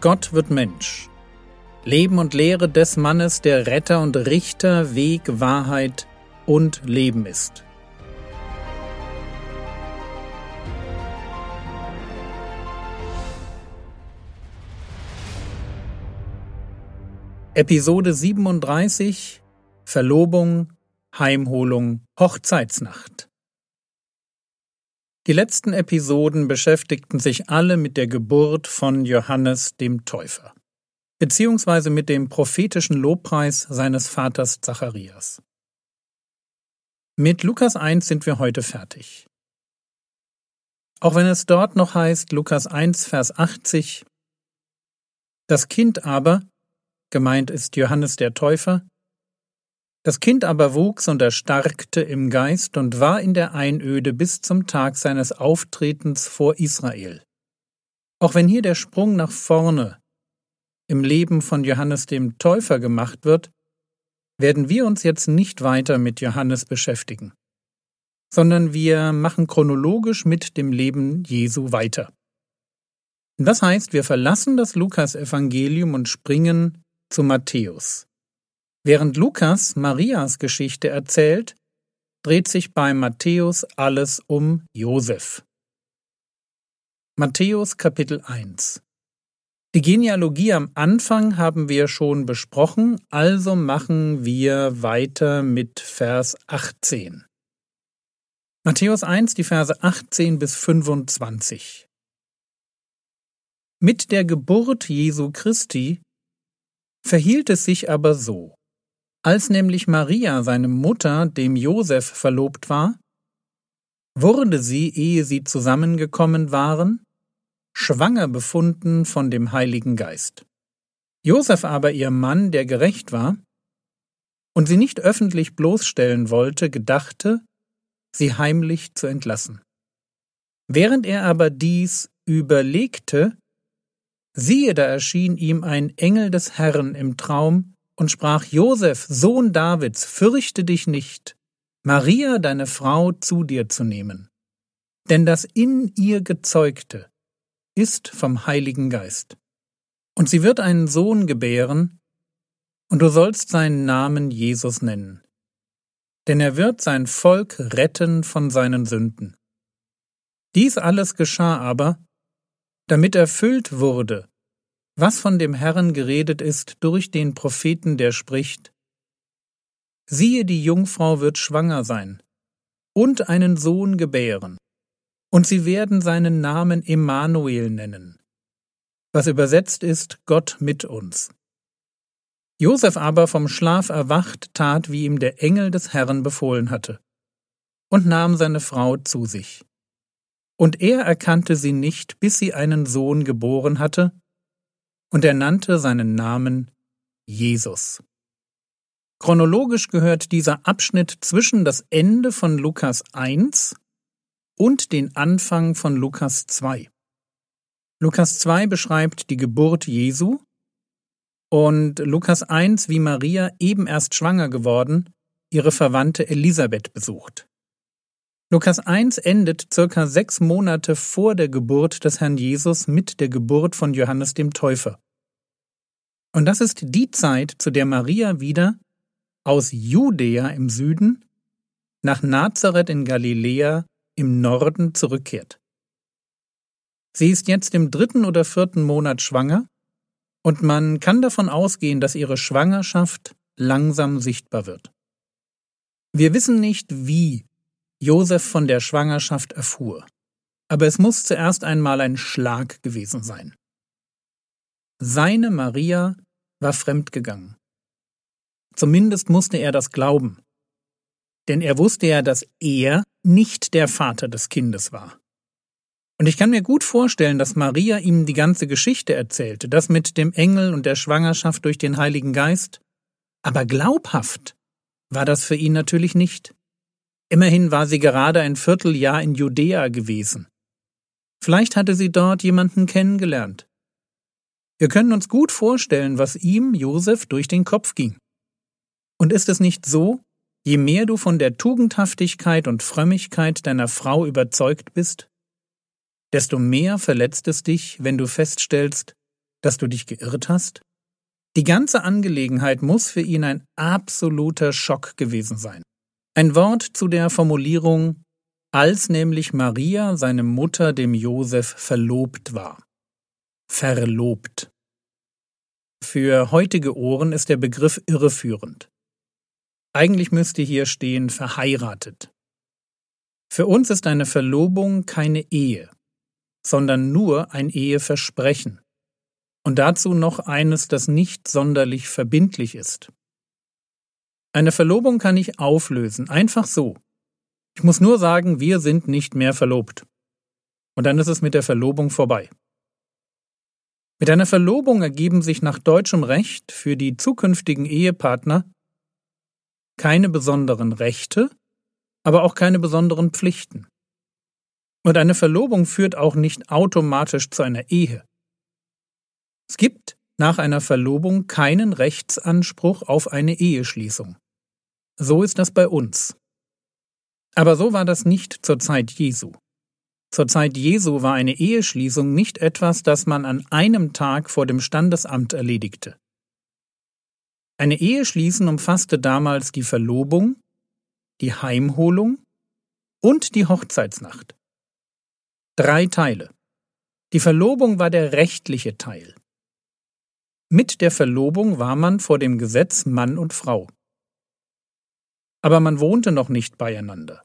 Gott wird Mensch. Leben und Lehre des Mannes, der Retter und Richter, Weg, Wahrheit und Leben ist. Episode 37 Verlobung, Heimholung, Hochzeitsnacht. Die letzten Episoden beschäftigten sich alle mit der Geburt von Johannes dem Täufer, beziehungsweise mit dem prophetischen Lobpreis seines Vaters Zacharias. Mit Lukas 1 sind wir heute fertig. Auch wenn es dort noch heißt, Lukas 1, Vers 80, das Kind aber, gemeint ist Johannes der Täufer, das Kind aber wuchs und erstarkte im Geist und war in der Einöde bis zum Tag seines Auftretens vor Israel. Auch wenn hier der Sprung nach vorne im Leben von Johannes dem Täufer gemacht wird, werden wir uns jetzt nicht weiter mit Johannes beschäftigen, sondern wir machen chronologisch mit dem Leben Jesu weiter. Das heißt, wir verlassen das Lukasevangelium und springen zu Matthäus. Während Lukas Marias Geschichte erzählt, dreht sich bei Matthäus alles um Josef. Matthäus Kapitel 1 Die Genealogie am Anfang haben wir schon besprochen, also machen wir weiter mit Vers 18. Matthäus 1, die Verse 18 bis 25. Mit der Geburt Jesu Christi verhielt es sich aber so. Als nämlich Maria, seine Mutter, dem Josef verlobt war, wurde sie, ehe sie zusammengekommen waren, schwanger befunden von dem Heiligen Geist. Josef aber, ihr Mann, der gerecht war, und sie nicht öffentlich bloßstellen wollte, gedachte, sie heimlich zu entlassen. Während er aber dies überlegte, siehe, da erschien ihm ein Engel des Herrn im Traum und sprach Josef, Sohn Davids, fürchte dich nicht, Maria, deine Frau, zu dir zu nehmen. Denn das in ihr Gezeugte ist vom Heiligen Geist. Und sie wird einen Sohn gebären, und du sollst seinen Namen Jesus nennen. Denn er wird sein Volk retten von seinen Sünden. Dies alles geschah aber, damit erfüllt wurde, was von dem Herrn geredet ist durch den Propheten, der spricht, siehe, die Jungfrau wird schwanger sein und einen Sohn gebären, und sie werden seinen Namen Emmanuel nennen, was übersetzt ist Gott mit uns. Josef aber vom Schlaf erwacht tat, wie ihm der Engel des Herrn befohlen hatte, und nahm seine Frau zu sich. Und er erkannte sie nicht, bis sie einen Sohn geboren hatte, und er nannte seinen Namen Jesus. Chronologisch gehört dieser Abschnitt zwischen das Ende von Lukas 1 und den Anfang von Lukas 2. Lukas 2 beschreibt die Geburt Jesu und Lukas 1, wie Maria eben erst schwanger geworden, ihre Verwandte Elisabeth besucht. Lukas 1 endet circa sechs Monate vor der Geburt des Herrn Jesus mit der Geburt von Johannes dem Täufer. Und das ist die Zeit, zu der Maria wieder aus Judäa im Süden nach Nazareth in Galiläa im Norden zurückkehrt. Sie ist jetzt im dritten oder vierten Monat schwanger und man kann davon ausgehen, dass ihre Schwangerschaft langsam sichtbar wird. Wir wissen nicht, wie Josef von der Schwangerschaft erfuhr, aber es muss zuerst einmal ein Schlag gewesen sein. Seine Maria war fremdgegangen. Zumindest musste er das glauben. Denn er wusste ja, dass er nicht der Vater des Kindes war. Und ich kann mir gut vorstellen, dass Maria ihm die ganze Geschichte erzählte, das mit dem Engel und der Schwangerschaft durch den Heiligen Geist. Aber glaubhaft war das für ihn natürlich nicht. Immerhin war sie gerade ein Vierteljahr in Judäa gewesen. Vielleicht hatte sie dort jemanden kennengelernt. Wir können uns gut vorstellen, was ihm, Josef, durch den Kopf ging. Und ist es nicht so, je mehr du von der Tugendhaftigkeit und Frömmigkeit deiner Frau überzeugt bist, desto mehr verletzt es dich, wenn du feststellst, dass du dich geirrt hast? Die ganze Angelegenheit muss für ihn ein absoluter Schock gewesen sein. Ein Wort zu der Formulierung, als nämlich Maria, seine Mutter, dem Josef verlobt war. Verlobt. Für heutige Ohren ist der Begriff irreführend. Eigentlich müsste hier stehen verheiratet. Für uns ist eine Verlobung keine Ehe, sondern nur ein Eheversprechen. Und dazu noch eines, das nicht sonderlich verbindlich ist. Eine Verlobung kann ich auflösen, einfach so. Ich muss nur sagen, wir sind nicht mehr verlobt. Und dann ist es mit der Verlobung vorbei. Mit einer Verlobung ergeben sich nach deutschem Recht für die zukünftigen Ehepartner keine besonderen Rechte, aber auch keine besonderen Pflichten. Und eine Verlobung führt auch nicht automatisch zu einer Ehe. Es gibt nach einer Verlobung keinen Rechtsanspruch auf eine Eheschließung. So ist das bei uns. Aber so war das nicht zur Zeit Jesu. Zur Zeit Jesu war eine Eheschließung nicht etwas, das man an einem Tag vor dem Standesamt erledigte. Eine Eheschließen umfasste damals die Verlobung, die Heimholung und die Hochzeitsnacht. Drei Teile. Die Verlobung war der rechtliche Teil. Mit der Verlobung war man vor dem Gesetz Mann und Frau. Aber man wohnte noch nicht beieinander.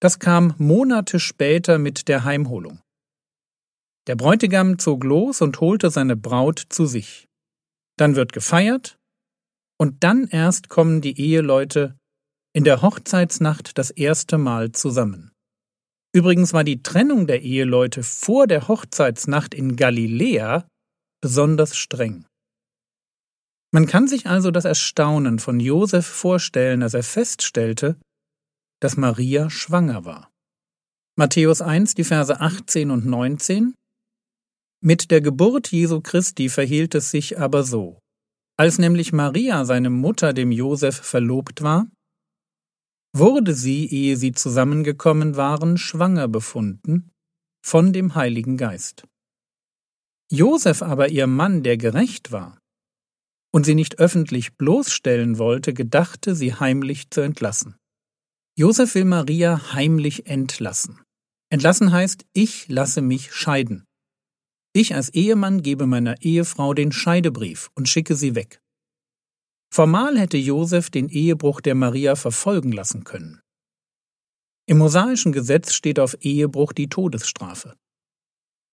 Das kam Monate später mit der Heimholung. Der Bräutigam zog los und holte seine Braut zu sich. Dann wird gefeiert, und dann erst kommen die Eheleute in der Hochzeitsnacht das erste Mal zusammen. Übrigens war die Trennung der Eheleute vor der Hochzeitsnacht in Galiläa besonders streng. Man kann sich also das Erstaunen von Josef vorstellen, als er feststellte, dass Maria schwanger war. Matthäus 1, die Verse 18 und 19 Mit der Geburt Jesu Christi verhielt es sich aber so. Als nämlich Maria, seine Mutter, dem Josef verlobt war, wurde sie, ehe sie zusammengekommen waren, schwanger befunden von dem Heiligen Geist. Josef aber ihr Mann, der gerecht war, und sie nicht öffentlich bloßstellen wollte, gedachte, sie heimlich zu entlassen. Josef will Maria heimlich entlassen. Entlassen heißt, ich lasse mich scheiden. Ich als Ehemann gebe meiner Ehefrau den Scheidebrief und schicke sie weg. Formal hätte Josef den Ehebruch der Maria verfolgen lassen können. Im mosaischen Gesetz steht auf Ehebruch die Todesstrafe.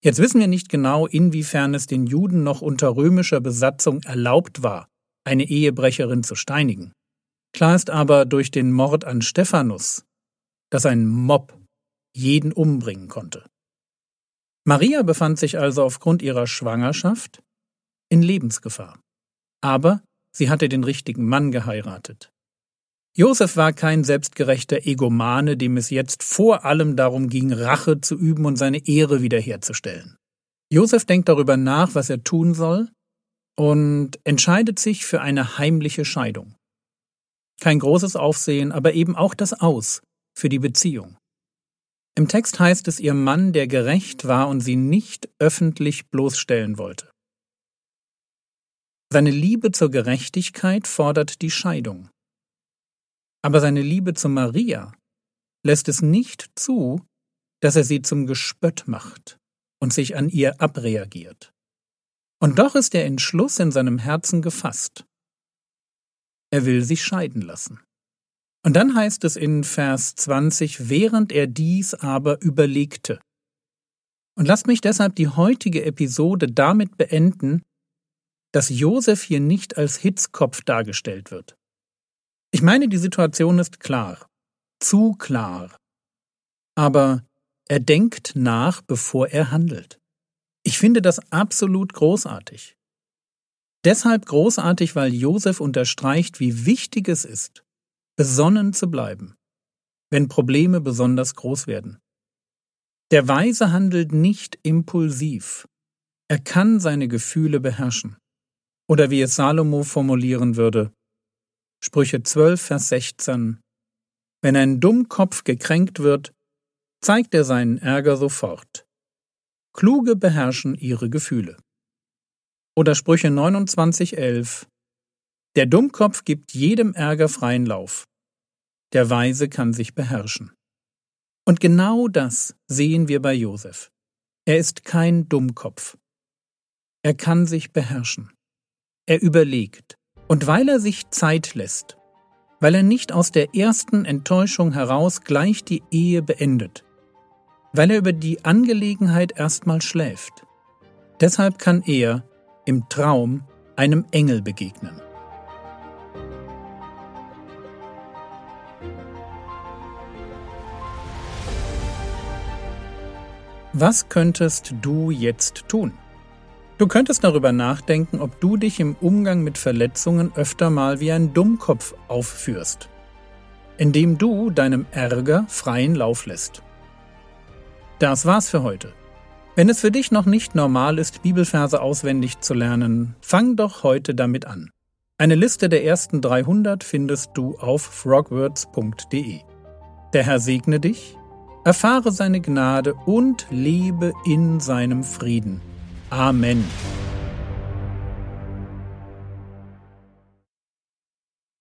Jetzt wissen wir nicht genau, inwiefern es den Juden noch unter römischer Besatzung erlaubt war, eine Ehebrecherin zu steinigen. Klar ist aber durch den Mord an Stephanus, dass ein Mob jeden umbringen konnte. Maria befand sich also aufgrund ihrer Schwangerschaft in Lebensgefahr. Aber sie hatte den richtigen Mann geheiratet. Josef war kein selbstgerechter Egomane, dem es jetzt vor allem darum ging, Rache zu üben und seine Ehre wiederherzustellen. Josef denkt darüber nach, was er tun soll, und entscheidet sich für eine heimliche Scheidung. Kein großes Aufsehen, aber eben auch das Aus für die Beziehung. Im Text heißt es ihr Mann, der gerecht war und sie nicht öffentlich bloßstellen wollte. Seine Liebe zur Gerechtigkeit fordert die Scheidung. Aber seine Liebe zu Maria lässt es nicht zu, dass er sie zum Gespött macht und sich an ihr abreagiert. Und doch ist der Entschluss in seinem Herzen gefasst. Er will sich scheiden lassen. Und dann heißt es in Vers 20, während er dies aber überlegte. Und lasst mich deshalb die heutige Episode damit beenden, dass Josef hier nicht als Hitzkopf dargestellt wird. Ich meine, die Situation ist klar, zu klar. Aber er denkt nach, bevor er handelt. Ich finde das absolut großartig. Deshalb großartig, weil Josef unterstreicht, wie wichtig es ist, besonnen zu bleiben, wenn Probleme besonders groß werden. Der Weise handelt nicht impulsiv. Er kann seine Gefühle beherrschen. Oder wie es Salomo formulieren würde, Sprüche 12, Vers 16 Wenn ein Dummkopf gekränkt wird, zeigt er seinen Ärger sofort. Kluge beherrschen ihre Gefühle. Oder Sprüche 29,11 Der Dummkopf gibt jedem Ärger freien Lauf. Der Weise kann sich beherrschen. Und genau das sehen wir bei Josef. Er ist kein Dummkopf. Er kann sich beherrschen. Er überlegt. Und weil er sich Zeit lässt, weil er nicht aus der ersten Enttäuschung heraus gleich die Ehe beendet, weil er über die Angelegenheit erstmal schläft. Deshalb kann er im Traum einem Engel begegnen. Was könntest du jetzt tun? Du könntest darüber nachdenken, ob du dich im Umgang mit Verletzungen öfter mal wie ein Dummkopf aufführst, indem du deinem Ärger freien Lauf lässt. Das war's für heute. Wenn es für dich noch nicht normal ist, Bibelverse auswendig zu lernen, fang doch heute damit an. Eine Liste der ersten 300 findest du auf frogwords.de. Der Herr segne dich erfahre seine Gnade und lebe in seinem Frieden. Amen.